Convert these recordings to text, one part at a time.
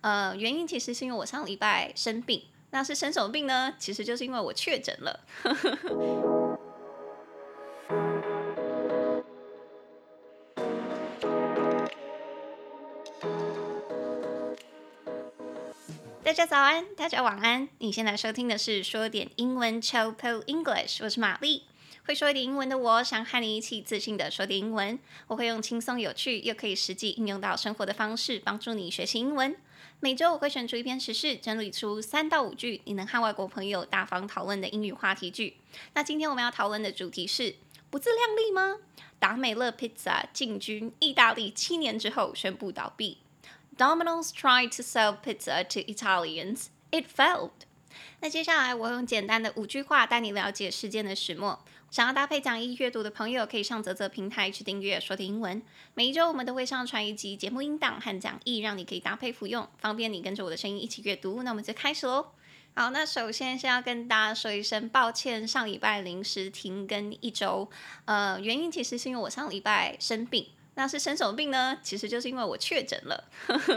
呃，原因其实是因为我上礼拜生病，那是生什么病呢？其实就是因为我确诊了。大家早安，大家晚安。你现在收听的是说点英文 Chill English，我是玛丽。会说一点英文的我，想和你一起自信的说点英文。我会用轻松有趣又可以实际应用到生活的方式，帮助你学习英文。每周我会选出一篇时事，整理出三到五句你能和外国朋友大方讨论的英语话题句。那今天我们要讨论的主题是：不自量力吗？达美乐披萨进军意大利七年之后宣布倒闭。Domino's tried to sell pizza to Italians, it failed. 那接下来我用简单的五句话带你了解事件的始末。想要搭配讲义阅读的朋友，可以上啧啧平台去订阅说的英文。每一周我们都会上传一集节目音档和讲义，让你可以搭配服用，方便你跟着我的声音一起阅读。那我们就开始喽。好，那首先先要跟大家说一声抱歉，上礼拜临时停更一周，呃，原因其实是因为我上礼拜生病。那是生什么病呢？其实就是因为我确诊了，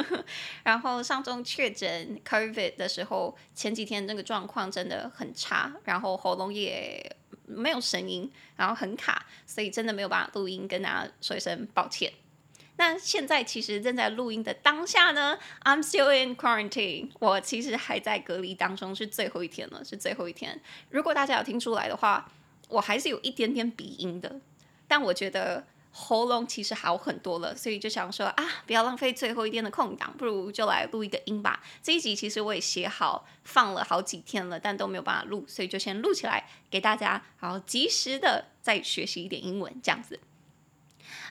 然后上周确诊 COVID 的时候，前几天那个状况真的很差，然后喉咙也没有声音，然后很卡，所以真的没有办法录音，跟大家说一声抱歉。那现在其实正在录音的当下呢，I'm still in quarantine，我其实还在隔离当中，是最后一天了，是最后一天。如果大家有听出来的话，我还是有一点点鼻音的，但我觉得。喉咙其实好很多了，所以就想说啊，不要浪费最后一天的空档，不如就来录一个音吧。这一集其实我也写好，放了好几天了，但都没有办法录，所以就先录起来给大家，好及时的再学习一点英文这样子。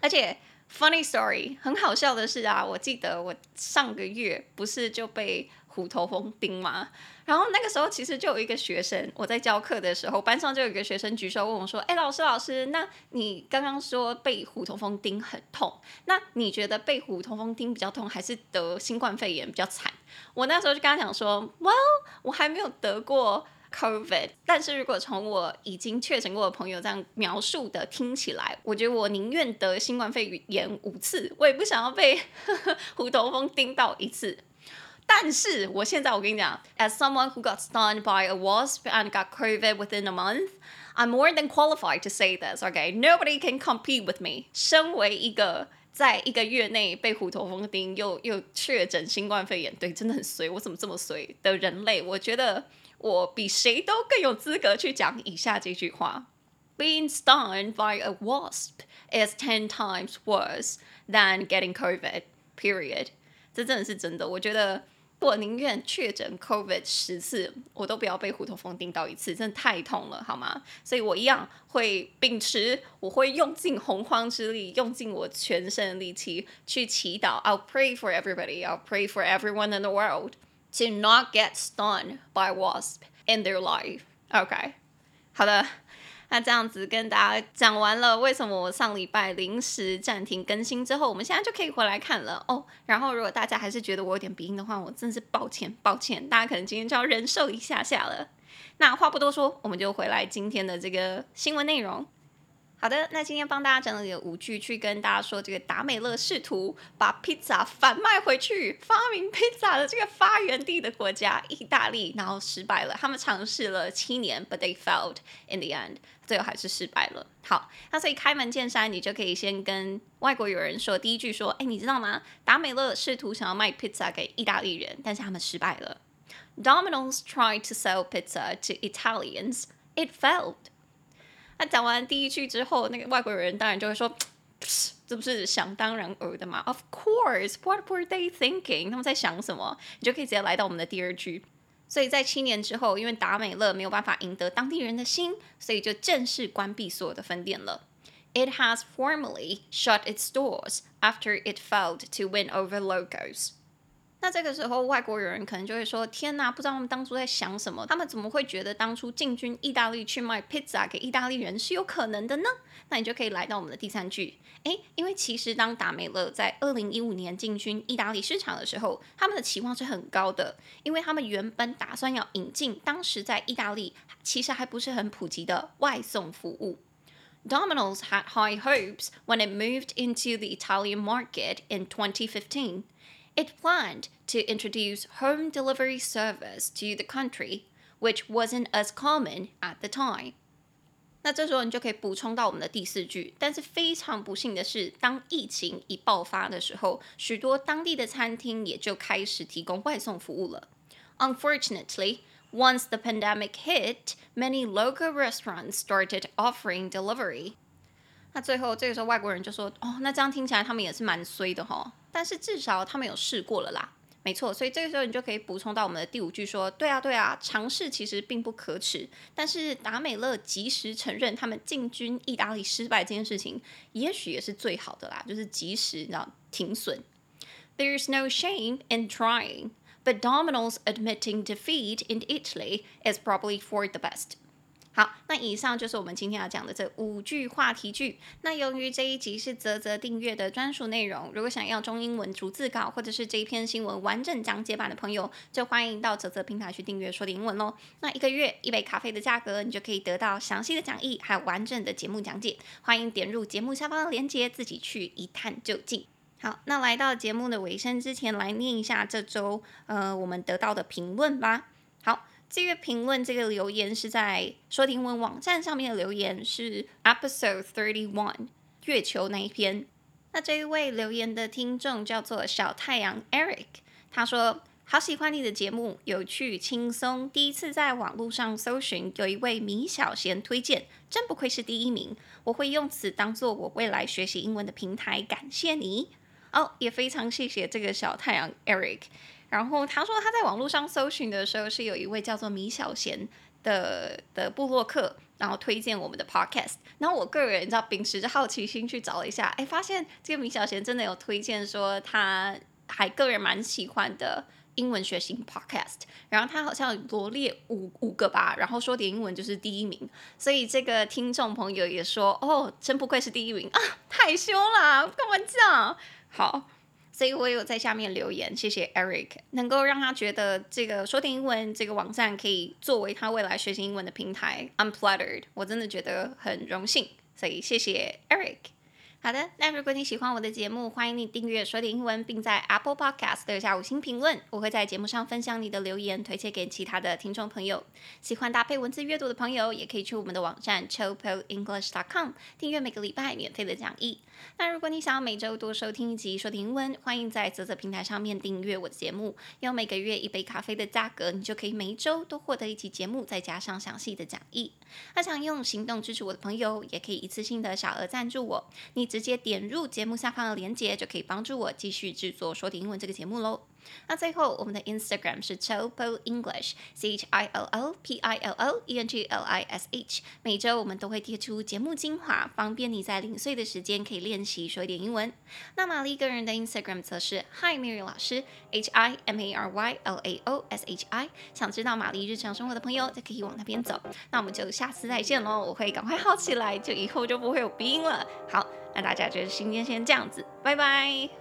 而且，funny story，很好笑的是啊，我记得我上个月不是就被虎头蜂叮吗？然后那个时候其实就有一个学生，我在教课的时候，班上就有一个学生举手问我说：“哎，老师，老师，那你刚刚说被虎头蜂叮很痛，那你觉得被虎头蜂叮比较痛，还是得新冠肺炎比较惨？”我那时候就跟他讲说：“Well，我还没有得过 COVID，但是如果从我已经确诊过的朋友这样描述的听起来，我觉得我宁愿得新冠肺炎五次，我也不想要被 虎头蜂叮到一次。”但是我现在我跟你讲，as someone who got stung by a wasp and got COVID within a month, I'm more than qualified to say this. Okay, nobody can compete with me. 身为一个在一个月内被虎头蜂叮又又确诊新冠肺炎，对，真的很衰，我怎么这么衰的人类？我觉得我比谁都更有资格去讲以下这句话：Being stung by a wasp is ten times worse than getting COVID. Period. 这真的是真的，我觉得。 我宁愿确诊 COVID 十次，我都不要被虎头蜂叮到一次，真的太痛了，好吗？所以我一样会秉持，我会用尽洪荒之力，用尽我全身的力气去祈祷。I'll pray for everybody. I'll pray for everyone in the world to not get stung by wasp in their life. OK，好的。那这样子跟大家讲完了，为什么我上礼拜临时暂停更新之后，我们现在就可以回来看了哦。然后如果大家还是觉得我有点鼻音的话，我真是抱歉，抱歉，大家可能今天就要忍受一下下了。那话不多说，我们就回来今天的这个新闻内容。好的，那今天帮大家整理了五句，去跟大家说，这个达美乐试图把披萨反卖回去，发明披萨的这个发源地的国家意大利，然后失败了。他们尝试了七年，but they failed in the end，最后还是失败了。好，那所以开门见山，你就可以先跟外国友人说，第一句说，哎，你知道吗？达美乐试图想要卖披萨给意大利人，但是他们失败了。Domino's tried to sell pizza to Italians, it failed. 他讲完第一句之后，那个外国人当然就会说：“ 这不是想当然尔的吗？”Of course, what were they thinking？他们在想什么？你就可以直接来到我们的第二句。所以在七年之后，因为达美乐没有办法赢得当地人的心，所以就正式关闭所有的分店了。It has formally shut its doors after it failed to win over locals. 那这个时候，外国人可能就会说：“天哪，不知道他们当初在想什么？他们怎么会觉得当初进军意大利去卖披萨给意大利人是有可能的呢？”那你就可以来到我们的第三句，诶，因为其实当达美乐在二零一五年进军意大利市场的时候，他们的期望是很高的，因为他们原本打算要引进当时在意大利其实还不是很普及的外送服务。Domino's had high hopes when it moved into the Italian market in 2015. it planned to introduce home delivery service to the country, which wasn't as common at the time. 那这时候你就可以补充到我们的第四句。但是非常不幸的是，当疫情一爆发的时候，许多当地的餐厅也就开始提供外送服务了。Unfortunately, once the pandemic hit, many local restaurants started offering delivery. 那最后这个时候外国人就说：“哦，那这样听起来他们也是蛮衰的齁。 但是至少他们有试过了啦。”没错，所以这个时候你就可以补充到我们的第五句说：“对啊，对啊，尝试其实并不可耻。”但是达美乐及时承认他们进军意大利失败这件事情，也许也是最好的啦，就是及时你知道停损。There's no shame in trying, but Domino's admitting defeat in Italy is probably for the best. 好，那以上就是我们今天要讲的这五句话题句。那由于这一集是泽泽订阅的专属内容，如果想要中英文逐字稿或者是这一篇新闻完整讲解版的朋友，就欢迎到泽泽平台去订阅说的英文喽。那一个月一杯咖啡的价格，你就可以得到详细的讲义，还有完整的节目讲解。欢迎点入节目下方的链接，自己去一探究竟。好，那来到节目的尾声之前，来念一下这周呃我们得到的评论吧。好。这个评论，这个留言是在说英文网站上面的留言，是 Episode Thirty One 月球那一篇。那这一位留言的听众叫做小太阳 Eric，他说：“好喜欢你的节目，有趣轻松。第一次在网络上搜寻，有一位米小贤推荐，真不愧是第一名。我会用此当做我未来学习英文的平台，感谢你。哦，也非常谢谢这个小太阳 Eric。”然后他说他在网络上搜寻的时候是有一位叫做米小贤的的部落客，然后推荐我们的 podcast。然后我个人你知道秉持着好奇心去找了一下，哎，发现这个米小贤真的有推荐说他还个人蛮喜欢的英文学习 podcast。然后他好像罗列五五个吧，然后说点英文就是第一名。所以这个听众朋友也说，哦，真不愧是第一名啊，太凶啦，干嘛这样？好。所以我有在下面留言，谢谢 Eric，能够让他觉得这个说点英文这个网站可以作为他未来学习英文的平台，I'm flattered，我真的觉得很荣幸，所以谢谢 Eric。好的，那如果你喜欢我的节目，欢迎你订阅说点英文，并在 Apple Podcast 留下五星评论。我会在节目上分享你的留言，推荐给其他的听众朋友。喜欢搭配文字阅读的朋友，也可以去我们的网站 ChowPoEnglish.com 订阅每个礼拜免费的讲义。那如果你想要每周多收听一集说点英文，欢迎在泽泽平台上面订阅我的节目，用每个月一杯咖啡的价格，你就可以每一周都获得一集节目，再加上详细的讲义。那想用行动支持我的朋友，也可以一次性的小额赞助我。你直接点入节目下方的链接，就可以帮助我继续制作说点英文这个节目喽。那最后，我们的 Instagram 是 Chillpo English，C H I L L P I L L E N G L I S H。每周我们都会贴出节目精华，方便你在零碎的时间可以练习说一点英文。那玛丽个人的 Instagram 则是 Hi Mary 老师，H I M A R Y L A O S H I。想知道玛丽日常生活的朋友，就可以往那边走。那我们就下次再见喽！我会赶快好起来，就以后就不会有鼻音了。好，那大家就今天先这样子，拜拜。